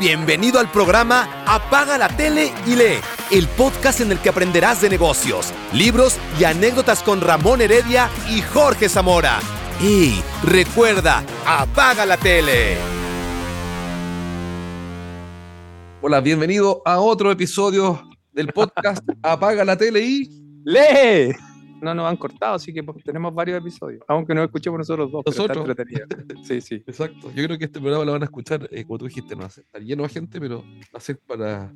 Bienvenido al programa Apaga la tele y lee, el podcast en el que aprenderás de negocios, libros y anécdotas con Ramón Heredia y Jorge Zamora. Y recuerda, apaga la tele. Hola, bienvenido a otro episodio del podcast Apaga la tele y lee no nos han cortado, así que pues, tenemos varios episodios, aunque no escuchemos nosotros dos. Nosotros. sí, sí. Exacto. Yo creo que este programa lo van a escuchar, eh, como tú dijiste, no va a estar lleno de gente, pero va a ser para,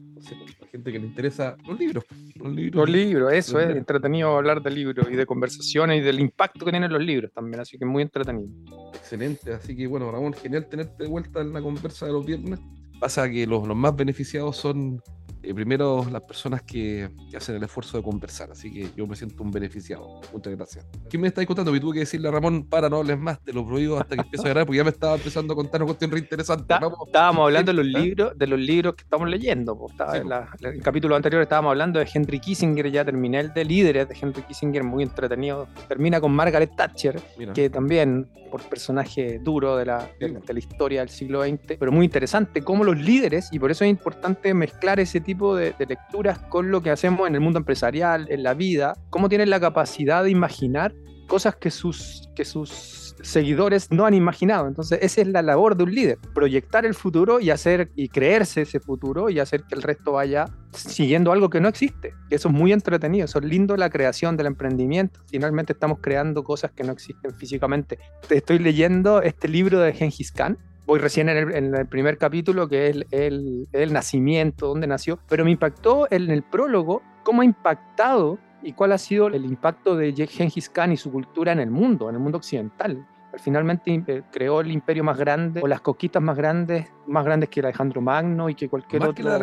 la gente que le interesa los libros. Los libros, los libros eso es entretenido hablar de libros y de conversaciones y del impacto que tienen los libros también, así que muy entretenido. Excelente, así que bueno, Ramón, genial tenerte de vuelta en la conversa de los viernes. Pasa que los, los más beneficiados son eh, primero las personas que, hacen el esfuerzo de conversar, así que yo me siento un beneficiado. Muchas gracias. ¿Qué me estáis contando? Me tuve que decirle a Ramón, para, no hables más, te lo prohíbo hasta que empiece a grabar, porque ya me estaba empezando a contar una cuestión re interesante. estábamos hablando de los libros, de los libros que estamos leyendo. en, el capítulo anterior estábamos hablando de Henry Kissinger, ya terminé el de líderes de Henry Kissinger, muy entretenido. Termina con Margaret Thatcher, que también por personaje duro de la, de, la historia del siglo XX, pero muy interesante cómo los líderes, y por eso es importante mezclar ese tipo de, de, lecturas con lo que hacemos en el mundo empresarial, en la vida, cómo tienen la capacidad de imaginar cosas que sus, que sus seguidores no han imaginado. Entonces, esa es la labor de un líder, proyectar el futuro y hacer y creerse ese futuro y hacer que el resto vaya siguiendo algo que no existe. Eso es muy entretenido, eso es lindo la creación del emprendimiento. Finalmente estamos creando cosas que no existen físicamente. Te estoy leyendo este libro de Gengis Khan, voy recién en el, primer capítulo, que es el, el, nacimiento, dónde nació, pero me impactó en el prólogo cómo ha impactado y cuál ha sido el impacto de Gengis Khan y su cultura en el mundo, en el mundo occidental. Finalmente eh, creó el imperio más grande o las coquitas más grandes, más grandes que Alejandro Magno y que cualquier otro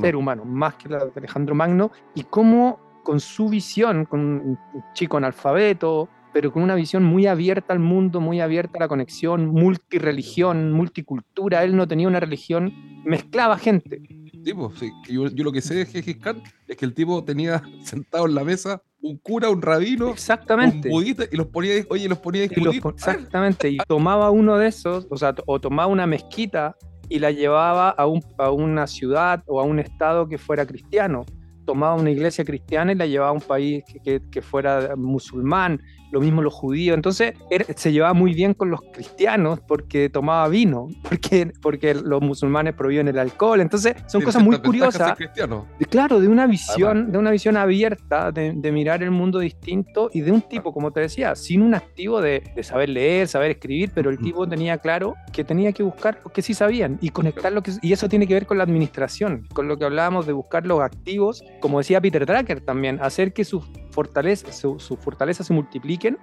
ser humano, más que la de Alejandro Magno, y cómo con su visión, con un chico analfabeto, pero con una visión muy abierta al mundo, muy abierta a la conexión, multireligión, multicultura. Él no tenía una religión, mezclaba gente tipo, sí, yo, lo que sé de Gengis Khan es que el tipo tenía sentado en la mesa un cura, un rabino, exactamente. un budista y los ponía, oye, los ponía a discutir. exactamente, y tomaba uno de esos, o sea, o tomaba una mezquita y la llevaba a, un, a una ciudad o a un estado que fuera cristiano tomaba una iglesia cristiana y la llevaba a un país que, que, fuera musulmán, lo mismo los judíos. Entonces se llevaba muy bien con los cristianos porque tomaba vino, porque, porque los musulmanes prohíben el alcohol. Entonces son cosas muy curiosas. Claro, de una visión, de una visión abierta, de, de, mirar el mundo distinto y de un tipo, como te decía, sin un activo de, de saber leer, saber escribir, pero el tipo tenía claro que tenía que buscar lo que sí sabían y conectar lo que... Y eso tiene que ver con la administración, con lo que hablábamos de buscar los activos como decía Peter Drucker también, hacer que sus fortalezas su, fortaleza se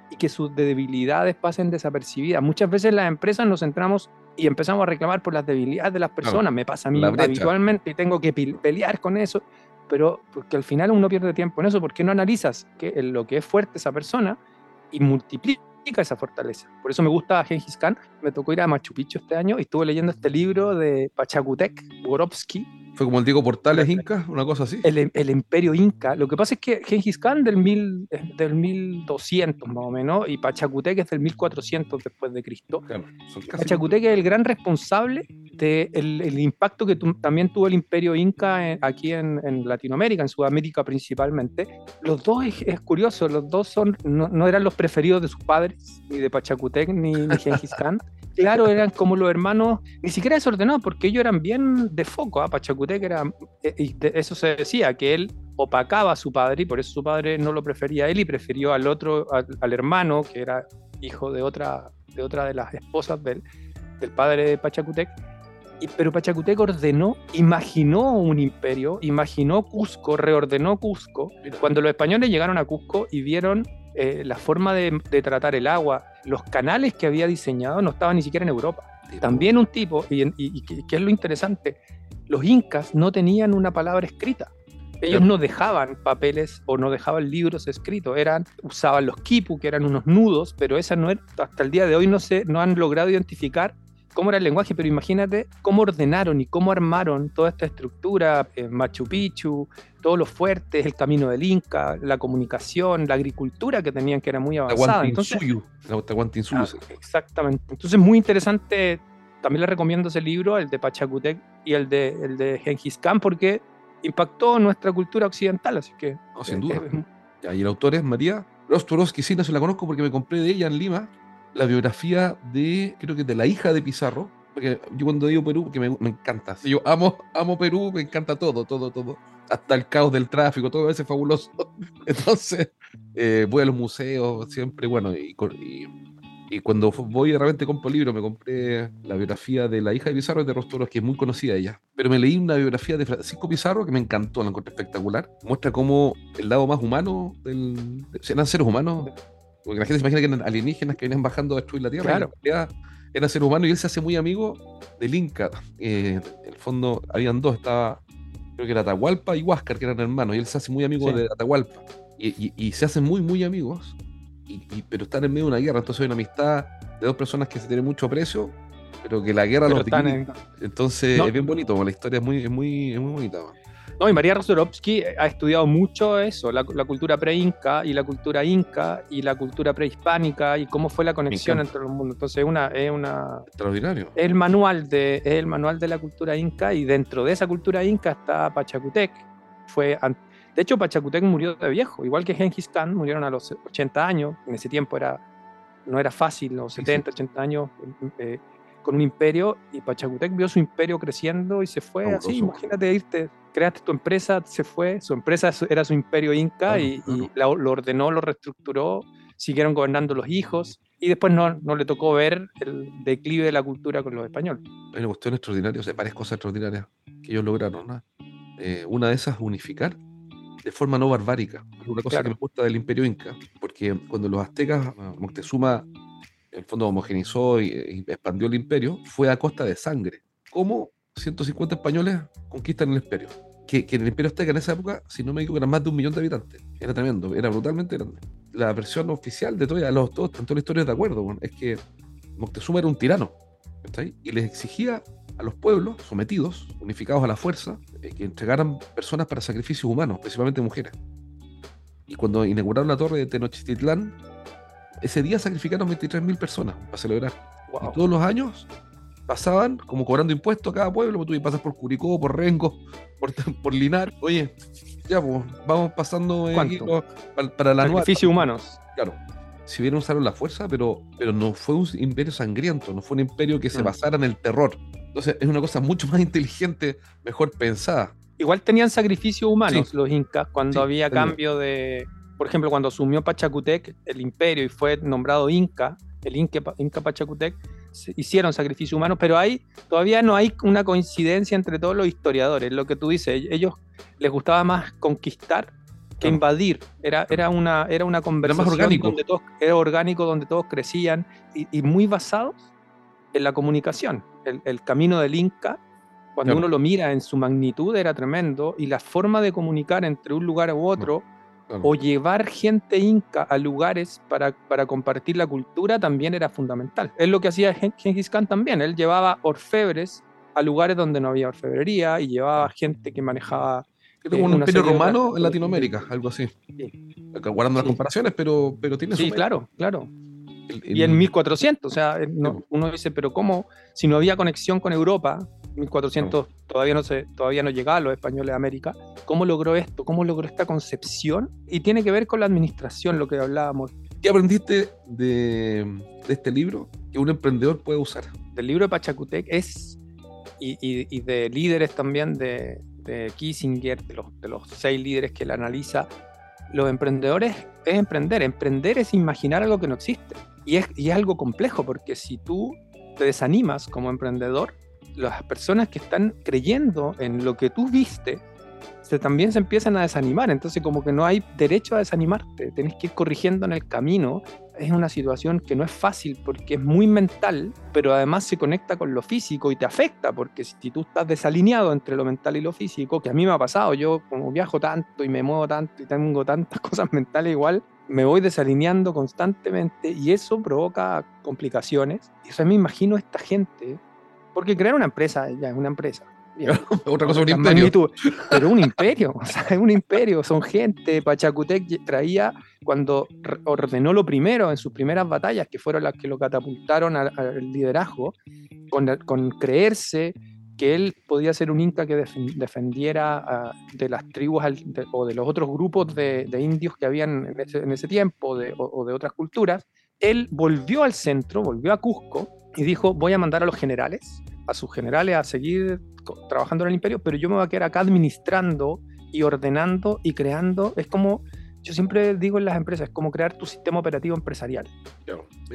y que sus debilidades pasen desapercibidas. Muchas veces las empresas nos centramos y empezamos a reclamar por las debilidades de las personas. Me pasa a mí habitualmente y tengo que pelear con eso, pero porque al final uno pierde tiempo en eso, porque no analizas que, lo que es fuerte esa persona y multiplica esa fortaleza. Por eso me gusta Gengis Khan. Me tocó ir a Machu Picchu este año y estuve leyendo este libro de Pachacutec, Borovsky, fue como el Diego Portales Inca, una cosa así. El, el, imperio Inca. Lo que pasa es que Gengis Khan del, mil, del 1200 más o menos y Pachacutec es del 1400 después de Cristo. Claro, Pachacutec es el gran responsable del de el impacto que también tuvo el imperio Inca aquí en, en, Latinoamérica, en Sudamérica principalmente. Los dos es, curioso, los dos son, no, no, eran los preferidos de sus padres, ni de Pachacutec ni, ni Gengis Khan. claro, eran como los hermanos, ni siquiera desordenados, porque ellos eran bien de foco. ¿ah? Pachacutec era, eh, y eso se decía, que él opacaba a su padre y por eso su padre no lo prefería a él y prefirió al otro, al, hermano, que era hijo de otra de, otra de las esposas del, del padre de Pachacutec. Pero Pachacutec ordenó, imaginó un imperio, imaginó Cusco, reordenó Cusco. Cuando los españoles llegaron a Cusco y vieron eh, la forma de, tratar el agua, los canales que había diseñado no estaban ni siquiera en Europa. También un tipo, y, y, que es lo interesante, los incas no tenían una palabra escrita. Ellos no dejaban papeles o no dejaban libros escritos, eran, usaban los kipu, que eran unos nudos, pero esa no era, hasta el día de hoy no, se, no han logrado identificar cómo era el lenguaje, pero imagínate cómo ordenaron y cómo armaron toda esta estructura, eh, Machu Picchu, todos los fuertes, el camino del Inca, la comunicación, la agricultura que tenían que era muy avanzada. Entonces, ah, exactamente. Entonces, muy interesante. También le recomiendo ese libro, el de Pachacutec y el de, el de Genghis Khan porque impactó nuestra cultura occidental, así que... sin duda. y el autor es María Rostorowski, sí, no se la conozco porque me compré de ella en Lima la biografía de, creo que de la hija de Pizarro, porque yo cuando digo Perú, porque me, me encanta, yo amo, amo Perú, me encanta todo, todo, todo, hasta el caos del tráfico, todo ese fabuloso. Entonces, eh, voy a los museos siempre, bueno, y, y, cuando voy de repente compro libros, me compré la biografía de la hija de Pizarro de Rostros, que es muy conocida ella, pero me leí una biografía de Francisco Pizarro que me encantó, la encontré espectacular, muestra cómo el lado más humano del... eran seres humanos, porque la gente se imagina que eran alienígenas que venían bajando a destruir la Tierra, claro. era, era ser humano y él se hace muy amigo del Inca. Eh, en el fondo, habían dos, estaba creo que era Atahualpa y Huáscar, que eran hermanos, y él se hace muy amigo de Atahualpa. Y, se hacen muy, muy amigos, y, pero están en medio de una guerra, entonces hay una amistad de dos personas que se tienen mucho aprecio, pero que la guerra los divide. Entonces es bien bonito, la historia es muy, es muy, es muy bonita. No, y María Rosorovsky ha estudiado mucho eso, la, cultura pre-inca y la cultura inca y la cultura prehispánica y cómo fue la conexión entre los mundos. Entonces una, es una... Extraordinario. el manual, de, el manual de la cultura inca y dentro de esa cultura inca está Pachacutec. Fue, de hecho, Pachacutec murió de viejo, igual que Genghis Khan, murieron a los 80 años. En ese tiempo era, no era fácil, los 70, 80 años. Eh, con un imperio y Pachacutec vio su imperio creciendo y se fue así. Imagínate irte creaste tu empresa, se fue, su empresa era su imperio inca y, lo ordenó, lo reestructuró, siguieron gobernando los hijos y después no, no le tocó ver el declive de la cultura con los españoles. Hay una cuestión extraordinaria, o sea, varias cosas extraordinarias que ellos lograron. ¿no? Eh, una de esas, unificar de forma no barbárica. Es una cosa que me gusta del imperio inca, porque cuando los aztecas, Moctezuma, en el fondo homogenizó y expandió el imperio, fue a costa de sangre. ¿Cómo 150 españoles conquistan el imperio. Que, que, el imperio azteca en esa época, si no me equivoco, eran más de un millón de habitantes. Era tremendo, era brutalmente grande. La versión oficial de todos, los, todos, tanto la historia de acuerdo, es que Moctezuma era un tirano. Y les exigía a los pueblos sometidos, unificados a la fuerza, eh, que entregaran personas para sacrificios humanos, principalmente mujeres. Y cuando inauguraron la torre de Tenochtitlán, ese día sacrificaron 23.000 personas para celebrar. Y todos los años pasaban como cobrando impuestos a cada pueblo, pues tú pasas por Curicó, por Rengo, por, por Linar. Oye, ya, pues vamos pasando eh, para, la Sacrificios humanos. Claro. Si bien usaron la fuerza, pero, pero no fue un imperio sangriento, no fue un imperio que se mm. basara en el terror. Entonces es una cosa mucho más inteligente, mejor pensada. Igual tenían sacrificios humanos los incas cuando había cambio de, por ejemplo, cuando asumió Pachacutec el imperio y fue nombrado Inca, el Inca, Inca Pachacutec, hicieron sacrificios humanos, pero hay, todavía no hay una coincidencia entre todos los historiadores. Lo que tú dices, ellos les gustaba más conquistar que invadir. Era, era, una, era una conversación más orgánico. donde todos, era orgánico, donde todos crecían y, muy basados en la comunicación. El, camino del Inca, cuando uno lo mira en su magnitud, era tremendo y la forma de comunicar entre un lugar u otro o llevar gente inca a lugares para, para, compartir la cultura también era fundamental. Es lo que hacía Genghis Khan también. Él llevaba orfebres a lugares donde no había orfebrería y llevaba gente que manejaba. Eh, un imperio romano en Latinoamérica, algo así. Guardando las comparaciones, pero, pero tiene Sí, claro, claro. y en 1400, o sea, uno dice, pero ¿cómo? Si no había conexión con Europa, 1400 todavía no se, todavía no llegaba a los españoles de América. ¿Cómo logró esto? ¿Cómo logró esta concepción? Y tiene que ver con la administración, lo que hablábamos. ¿Qué aprendiste de, este libro que un emprendedor puede usar? Del libro de Pachacutec es, y, de líderes también de, Kissinger, de los, de los seis líderes que él analiza, los emprendedores es emprender. Emprender es imaginar algo que no existe. Y es, y es algo complejo porque si tú te desanimas como emprendedor, las personas que están creyendo en lo que tú viste, se, también se empiezan a desanimar. Entonces como que no hay derecho a desanimarte, tenés que ir corrigiendo en el camino. Es una situación que no es fácil porque es muy mental, pero además se conecta con lo físico y te afecta, porque si tú estás desalineado entre lo mental y lo físico, que a mí me ha pasado, yo como viajo tanto y me muevo tanto y tengo tantas cosas mentales igual, me voy desalineando constantemente y eso provoca complicaciones. Y eso me imagino esta gente porque crear una empresa ya es una empresa. Otra cosa, un imperio. pero un imperio, o sea, es un imperio, son gente. Pachacutec traía, cuando ordenó lo primero en sus primeras batallas, que fueron las que lo catapultaron al, liderazgo, con, con, creerse que él podía ser un inca que defendiera de las tribus o de los otros grupos de, indios que habían en ese, tiempo o, de otras culturas, él volvió al centro, volvió a Cusco y dijo, voy a mandar a los generales, a sus generales a seguir trabajando en el imperio, pero yo me voy a quedar acá administrando y ordenando y creando. Es como yo siempre digo en las empresas, es como crear tu sistema operativo empresarial.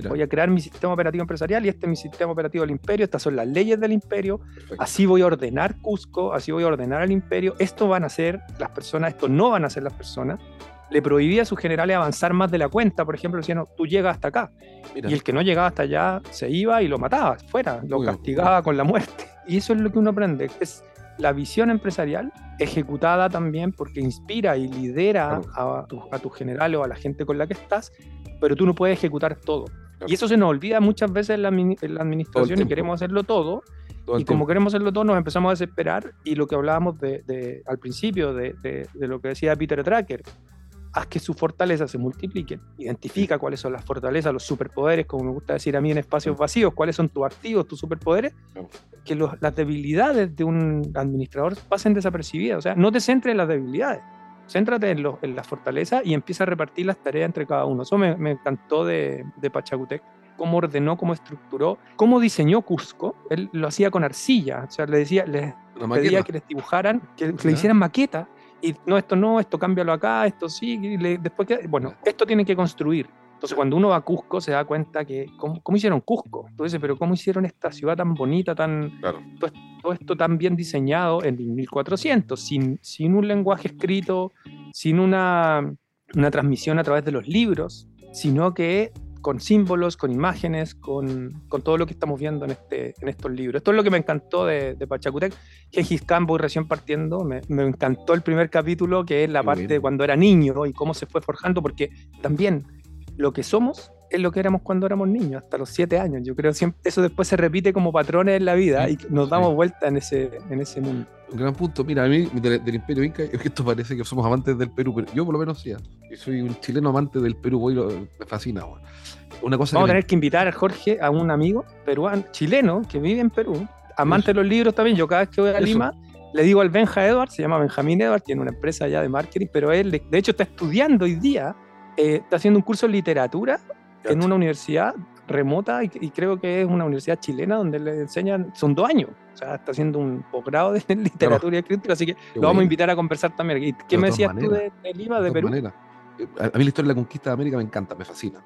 voy a crear mi sistema operativo empresarial y este es mi sistema operativo del imperio, estas son las leyes del imperio, así voy a ordenar Cusco, así voy a ordenar al imperio, esto van a ser las personas, esto no van a ser las personas. Le prohibía a sus generales avanzar más de la cuenta, por ejemplo, decían, no, tú llegas hasta acá. Y el que no llegaba hasta allá se iba y lo mataba, fuera, lo castigaba con la muerte. Y eso es lo que uno aprende, es la visión empresarial ejecutada también porque inspira y lidera a, tu, general o a la gente con la que estás, pero tú no puedes ejecutar todo. Y eso se nos olvida muchas veces en la, administración y queremos hacerlo todo. y como queremos hacerlo todo, nos empezamos a desesperar. Y lo que hablábamos de, al principio de, de, lo que decía Peter Tracker, haz que sus fortalezas se multipliquen, identifica cuáles son las fortalezas, los superpoderes, como me gusta decir a mí en espacios vacíos, cuáles son tus activos, tus superpoderes, que las debilidades de un administrador pasen desapercibidas. O sea, no te centres en las debilidades, céntrate en, en las fortalezas y empieza a repartir las tareas entre cada uno. Eso me, encantó de, de Pachacutec cómo ordenó, cómo estructuró, cómo diseñó Cusco. Él lo hacía con arcilla, o sea, le decía, les pedía que les dibujaran, que le hicieran maquetas y no, esto no, esto cámbialo acá, esto sí, después que, bueno, esto tiene que construir. Entonces, cuando uno va a Cusco, se da cuenta que, ¿cómo, hicieron Cusco? Entonces, pero ¿cómo hicieron esta ciudad tan bonita, tan, todo, esto tan bien diseñado en 1400, sin, sin un lenguaje escrito, sin una, una transmisión a través de los libros, sino que con símbolos, con imágenes, con, con, todo lo que estamos viendo en, este, en estos libros. Esto es lo que me encantó de, de Pachacutec. Gengis Khan, voy recién partiendo, me, me, encantó el primer capítulo, que es la parte de cuando era niño y cómo se fue forjando, porque también lo que somos es lo que éramos cuando éramos niños, hasta los siete años. Yo creo que eso después se repite como patrones en la vida y nos damos vuelta en ese, en ese mundo. Un gran punto. Mira, a mí del, Imperio Inca, es que esto parece que somos amantes del Perú, pero yo por lo menos sí. Yo soy un chileno amante del Perú, voy, me fascina. Una cosa Vamos a tener que invitar a Jorge, a un amigo peruano, chileno, que vive en Perú, amante de los libros también. Yo cada vez que voy a Lima, le digo al Benja Edward, se llama Benjamín Edward, tiene una empresa allá de marketing, pero él, de hecho, está estudiando hoy día, eh, está haciendo un curso de literatura en una universidad remota y, creo que es una universidad chilena donde le enseñan, son dos años, o sea, está haciendo un posgrado de literatura y escritura, así que lo vamos a invitar a conversar también. ¿Qué me decías tú de, Lima, de, Perú? Eh, a, mí la historia de la conquista de América me encanta, me fascina.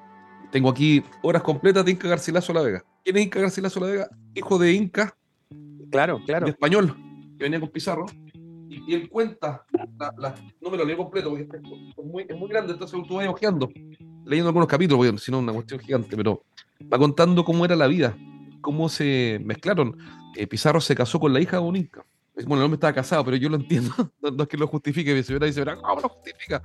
Tengo aquí horas completas de Inca Garcilaso La Vega. ¿Quién es Inca Garcilaso La Vega? Hijo de Inca. Claro, claro. De español, que venía con Pizarro. Y, él cuenta, no me lo leo completo porque es muy, es muy grande, entonces tú vas ojeando leyendo algunos capítulos, porque si no, una cuestión gigante, pero va contando cómo era la vida, cómo se mezclaron. Eh, Pizarro se casó con la hija de un inca. Bueno, el hombre estaba casado, pero yo lo entiendo. No, es que lo justifique. Mi señora dice, ¿cómo lo justifica?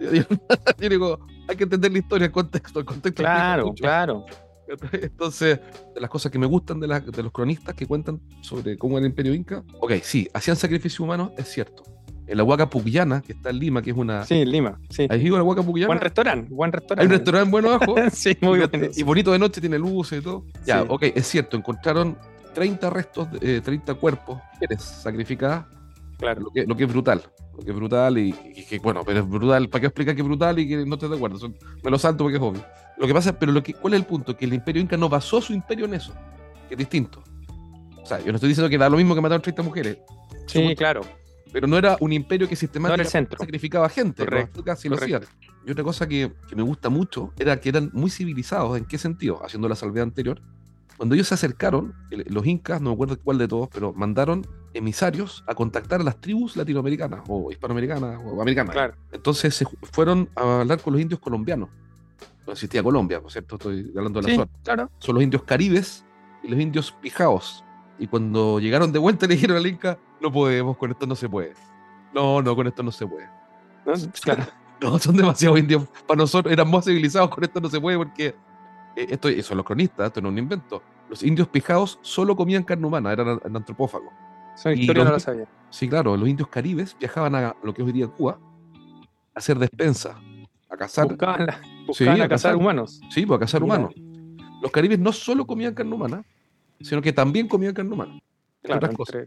Yo, digo, hay que entender la historia, el contexto. El contexto claro, claro. Entonces, de las cosas que me gustan de, de los cronistas que cuentan sobre cómo era el imperio inca, ok, sí, hacían sacrificio humano, es cierto en la Huaca Pucllana, que está en Lima, que es una. Sí, en Lima. Sí. Ahí digo la Huaca Pucllana. Buen restaurante, buen restaurante. Hay un restaurante bueno abajo. sí, muy bien. Y bonito de noche, tiene luces y todo. Ya, ok, es cierto, encontraron 30 restos, eh, 30 cuerpos, mujeres sacrificadas. Claro. Lo que, lo que, es brutal. Lo que es brutal y, que, bueno, pero es brutal. ¿Para qué explicar que es brutal y que no estés de acuerdo? Son, me lo salto porque es obvio. Lo que pasa, pero lo que, ¿cuál es el punto? Que el imperio inca no basó su imperio en eso, que es distinto. O sea, yo no estoy diciendo que da lo mismo que mataron 30 mujeres. Sí, claro pero no era un imperio que sistemáticamente sacrificaba gente, Correcto. casi lo hacían. Y otra cosa que, me gusta mucho era que eran muy civilizados. ¿En qué sentido? Haciendo la salvedad anterior. Cuando ellos se acercaron, los incas, no me acuerdo cuál de todos, pero mandaron emisarios a contactar a las tribus latinoamericanas o hispanoamericanas o americanas. Claro. Entonces se fueron a hablar con los indios colombianos. No existía Colombia, por cierto, estoy hablando de la zona. Claro. Son los indios caribes y los indios pijaos. Y cuando llegaron de vuelta le dijeron al Inca, no podemos, con esto no se puede. No, no, con esto no se puede. No, son demasiado indios. Para nosotros eran más civilizados, con esto no se puede porque... Eh, esto, eso son los cronistas, esto no es un invento. Los indios pijados solo comían carne humana, eran antropófagos. Esa historia no la sabía. Sí, claro, los indios caribes viajaban a lo que hoy día Cuba a hacer despensa, a cazar. Buscaban, a, cazar, humanos. Sí, pues a cazar humanos. Los caribes no solo comían carne humana, sino que también comían carne humana. otras cosas.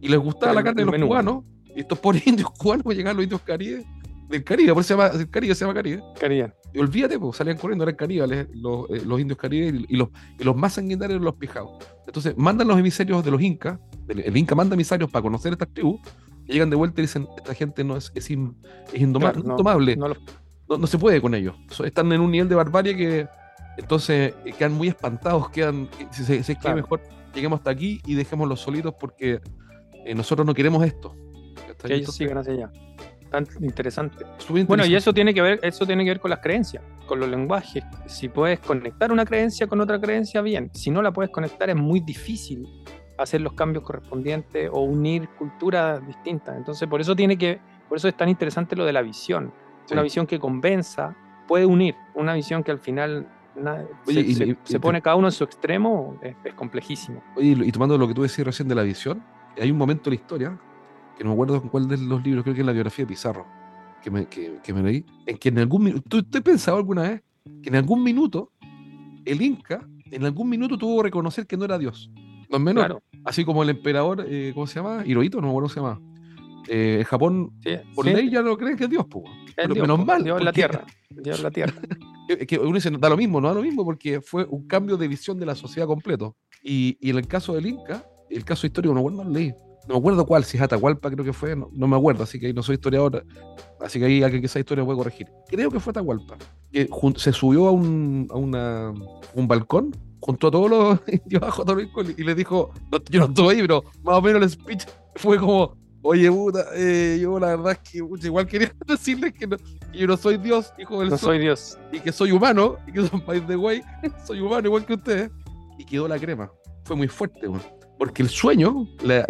Y les gustaba la carne de los cubanos, y estos pobres indios cubanos llegaban los indios caribes del Caribe, por eso se llama, el Caribe se llama Caribe. Caribe. Y olvídate, pues salían corriendo, eran caníbales los, eh, los indios caribes y los, y los más sanguinarios los pijados. Entonces mandan los emisarios de los incas, el, Inca manda emisarios para conocer estas tribus, y llegan de vuelta y dicen, esta gente no es, es, indomable, no, se puede con ellos. Están en un nivel de barbarie que entonces eh, quedan muy espantados, quedan, se, se, que mejor lleguemos hasta aquí y dejémoslos solitos porque eh, nosotros no queremos esto. Que ellos sigan hacia allá tan interesante. Bueno, y eso tiene que ver, eso tiene que ver con las creencias, con los lenguajes. Si puedes conectar una creencia con otra creencia, bien. Si no la puedes conectar, es muy difícil hacer los cambios correspondientes o unir culturas distintas. Entonces, por eso tiene que, por eso es tan interesante lo de la visión. Una visión que convenza, puede unir. Una visión que al final se, pone cada uno en su extremo, es, es complejísimo. Oye, y tomando lo que tú decías recién de la visión, hay un momento en la historia que no me acuerdo con cuál de los libros, creo que es la biografía de Pizarro, que me, que, que me leí, en que en algún minuto, ¿tú, ¿tú, pensado alguna vez que en algún minuto el Inca, en algún minuto tuvo que reconocer que no era Dios? No es menor. Así como el emperador, eh, ¿cómo se llama? Hirohito, no me acuerdo cómo se llama. Eh, Japón, por ley ya no creen que es Dios, pues. Pero menos mal. Dios la tierra. Dios la tierra. que uno dice, da lo mismo, no da lo mismo, porque fue un cambio de visión de la sociedad completo. Y, y en el caso del Inca, el caso histórico, no, no lo leí, no me acuerdo cuál, si es Atahualpa, creo que fue, no, me acuerdo, así que no soy historiador, así que ahí alguien que sea historia puede corregir. Creo que fue Atahualpa, que se subió a un, a una, un balcón junto a todos los indios bajo y le dijo, yo no estoy ahí, pero más o menos el speech fue como, oye, puta, eh, yo la verdad es que igual quería decirles que, yo no soy Dios, hijo del No soy Dios. Y que soy humano, y que son país de güey, soy humano igual que ustedes. Y quedó la crema. Fue muy fuerte, güey. Porque el sueño, la,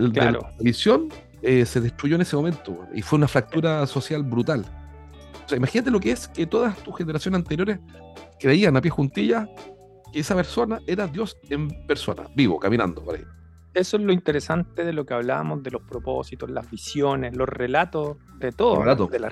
visión, eh, se destruyó en ese momento y fue una fractura social brutal. O sea, imagínate lo que es que todas tus generaciones anteriores creían a pie juntillas que esa persona era Dios en persona, vivo, caminando por ahí. Eso es lo interesante de lo que hablábamos, de los propósitos, las visiones, los relatos de todo, de la,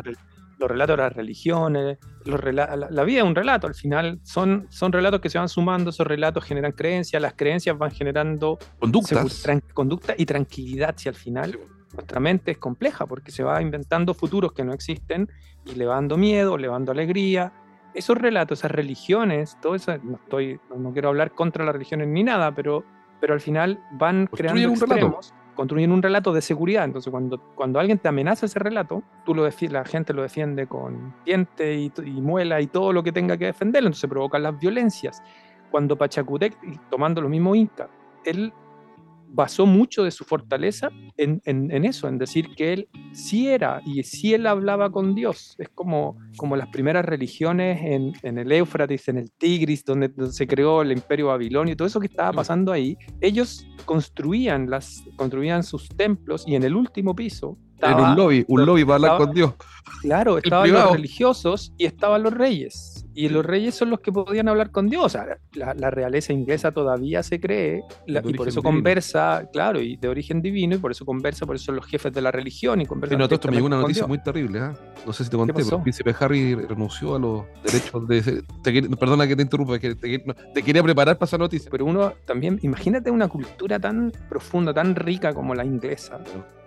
los relatos de las religiones, los la, vida es un relato, al final son, son relatos que se van sumando, esos relatos generan creencias, las creencias van generando conductas. conducta y tranquilidad, si al final nuestra mente es compleja porque se va inventando futuros que no existen y le va dando miedo, le va dando alegría. Esos relatos, esas religiones, todo eso, no, estoy, no quiero hablar contra las religiones ni nada, pero, pero al final van creando extremos construyen un relato de seguridad. Entonces, cuando, cuando alguien te amenaza ese relato, tú lo la gente lo defiende con diente y, y, muela y todo lo que tenga que defenderlo. Entonces, provocan las violencias. Cuando Pachacutec, tomando lo mismo Inca, él basó mucho de su fortaleza en, en, eso, en decir que él sí era y sí él hablaba con Dios. Es como, como las primeras religiones en, en el Éufrates, en el Tigris, donde, se creó el imperio babilonio, y todo eso que estaba pasando ahí. Ellos construían, las, construían sus templos y en el último piso en un lobby, un lobby para hablar con Dios. Claro, estaban los religiosos y estaban los reyes. Y los reyes son los que podían hablar con Dios. O sea, la, realeza inglesa todavía se cree, y por eso conversa, claro, y de origen divino, y por eso conversa, por eso son los jefes de la religión y conversa. no, esto me llegó una noticia muy terrible, ¿eh? No sé si te conté, pero el príncipe Harry renunció a los derechos de. perdona que te interrumpa, que te, quería preparar para esa noticia. Pero uno también, imagínate una cultura tan profunda, tan rica como la inglesa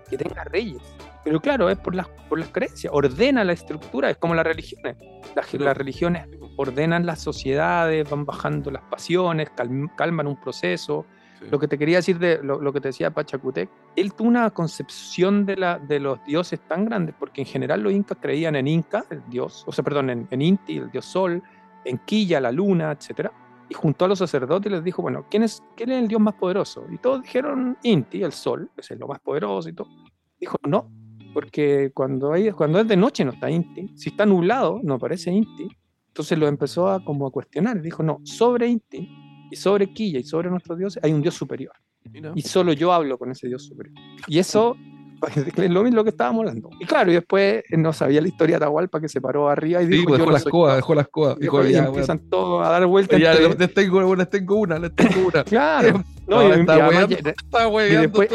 que tenga reyes. Pero claro, es por las, por las creencias, ordena la estructura, es como las religiones. Las, las religiones ordenan las sociedades, van bajando las pasiones, calman un proceso. Lo que te quería decir de lo, que te decía Pachacutec, él tuvo una concepción de, la, de los dioses tan grandes, porque en general los incas creían en Inca, el dios, o sea, perdón, en, en Inti, el dios sol, en Quilla, la luna, etcétera y juntó a los sacerdotes y les dijo, bueno, ¿quién es, ¿quién es el Dios más poderoso? Y todos dijeron Inti, el sol, es lo más poderoso y todo. Dijo, no, porque cuando, hay, cuando es de noche no está Inti, si está nublado no aparece Inti. Entonces lo empezó a, como a cuestionar, dijo, no, sobre Inti y sobre Quilla y sobre nuestro Dios hay un Dios superior. Y solo yo hablo con ese Dios superior. Y eso es lo mismo que estábamos hablando. Y claro, y después eh, no sabía la historia de Atahualpa que se paró arriba y dijo: pues, dejó, las coas, dejó las coas, dejó Y, empiezan todos a dar vueltas. Ya, les, tengo, les tengo una, les tengo una. claro. No, y, después,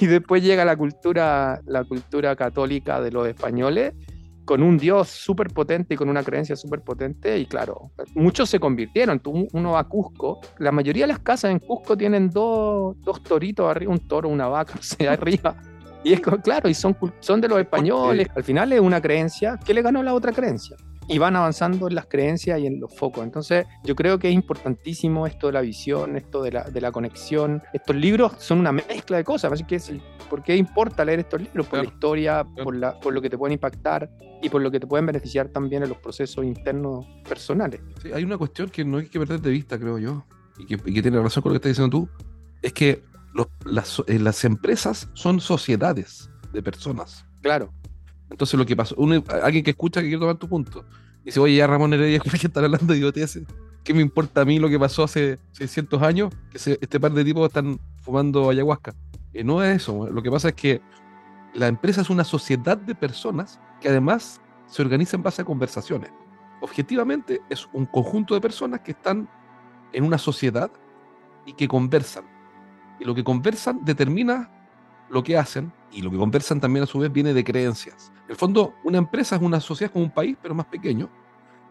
y, después, llega la cultura, la cultura católica de los españoles con un Dios súper potente y con una creencia súper potente. Y claro, muchos se convirtieron. Tú, uno va a Cusco, la mayoría de las casas en Cusco tienen dos, dos toritos arriba, un toro, una vaca, o sea, arriba. Y es claro, y son, son de los españoles. Al final es una creencia que le ganó la otra creencia y van avanzando en las creencias y en los focos. Entonces, yo creo que es importantísimo esto de la visión, esto de la, de la conexión. Estos libros son una mezcla de cosas. Así que es ¿Por qué importa leer estos libros? Por la historia, por, la, por lo que te pueden impactar y por lo que te pueden beneficiar también en los procesos internos personales. Sí, hay una cuestión que no hay que perder de vista, creo yo, y que, y que tiene razón con lo que estás diciendo tú, es que las, eh, las empresas son sociedades de personas. Claro. Entonces lo que pasó, alguien que escucha que quiere tomar tu punto, dice, oye, ya Ramón Heredia, que están hablando de idioteces? ¿Qué me importa a mí lo que pasó hace 600 años? Que este par de tipos están fumando ayahuasca. Y no es eso, lo que pasa es que la empresa es una sociedad de personas que además se organiza en base a conversaciones. Objetivamente es un conjunto de personas que están en una sociedad y que conversan. Lo que conversan determina lo que hacen y lo que conversan también a su vez viene de creencias. En el fondo, una empresa es una sociedad como un país, pero más pequeño,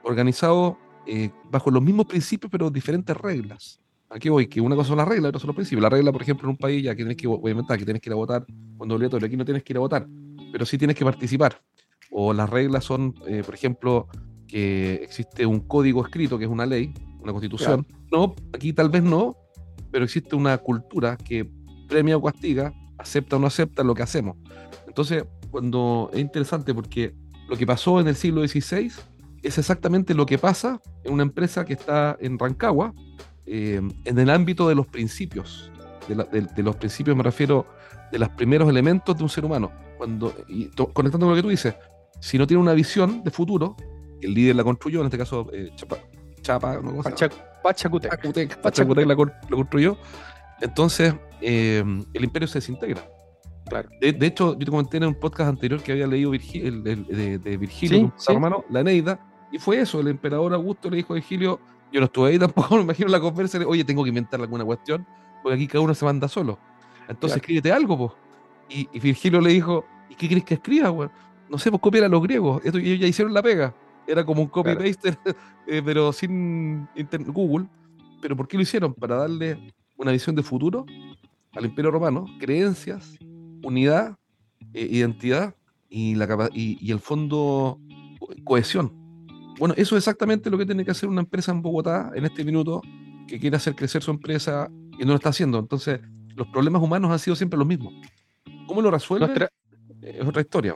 organizado eh, bajo los mismos principios, pero diferentes reglas. Aquí voy, que una cosa son las reglas, otra son los principios. La regla, por ejemplo, en un país ya que tienes que, obviamente, que tienes que ir a votar cuando obligatorio, aquí no tienes que ir a votar, pero sí tienes que participar. O las reglas son, eh, por ejemplo, que existe un código escrito, que es una ley, una constitución. No, aquí tal vez no, pero existe una cultura que premia o castiga acepta o no acepta lo que hacemos. Entonces, cuando es interesante porque lo que pasó en el siglo XVI es exactamente lo que pasa en una empresa que está en Rancagua, eh, en el ámbito de los principios. De, los principios me refiero de los primeros elementos de un ser humano. Cuando, y conectando con lo que tú dices, si no tiene una visión de futuro, el líder la construyó, en este caso eh, Chapa, Chapa ¿no? Pachacutec. Pachacutec, la, lo construyó. Entonces, eh, el imperio se desintegra. Claro. De, hecho, yo te comenté en un podcast anterior que había leído el, de, Virgilio, hermano, la Neida, y fue eso, el emperador Augusto le dijo a Virgilio, yo no estuve ahí tampoco, me imagino la conversa, oye, tengo que inventar alguna cuestión, porque aquí cada uno se manda solo. Entonces escríbete algo, pues. Y, Virgilio le dijo, ¿y qué quieres que escriba, güey? No sé, pues copiar a los griegos. Esto, ellos ya hicieron la pega. Era como un copy-paste, eh, pero sin Google. ¿Pero por qué lo hicieron? Para darle una visión de futuro al Imperio Romano, creencias, unidad, eh, identidad y, la, y, el fondo cohesión. Bueno, eso es exactamente lo que tiene que hacer una empresa en Bogotá en este minuto que quiere hacer crecer su empresa y no lo está haciendo. Entonces, los problemas humanos han sido siempre los mismos. ¿Cómo lo resuelve? Es otra historia.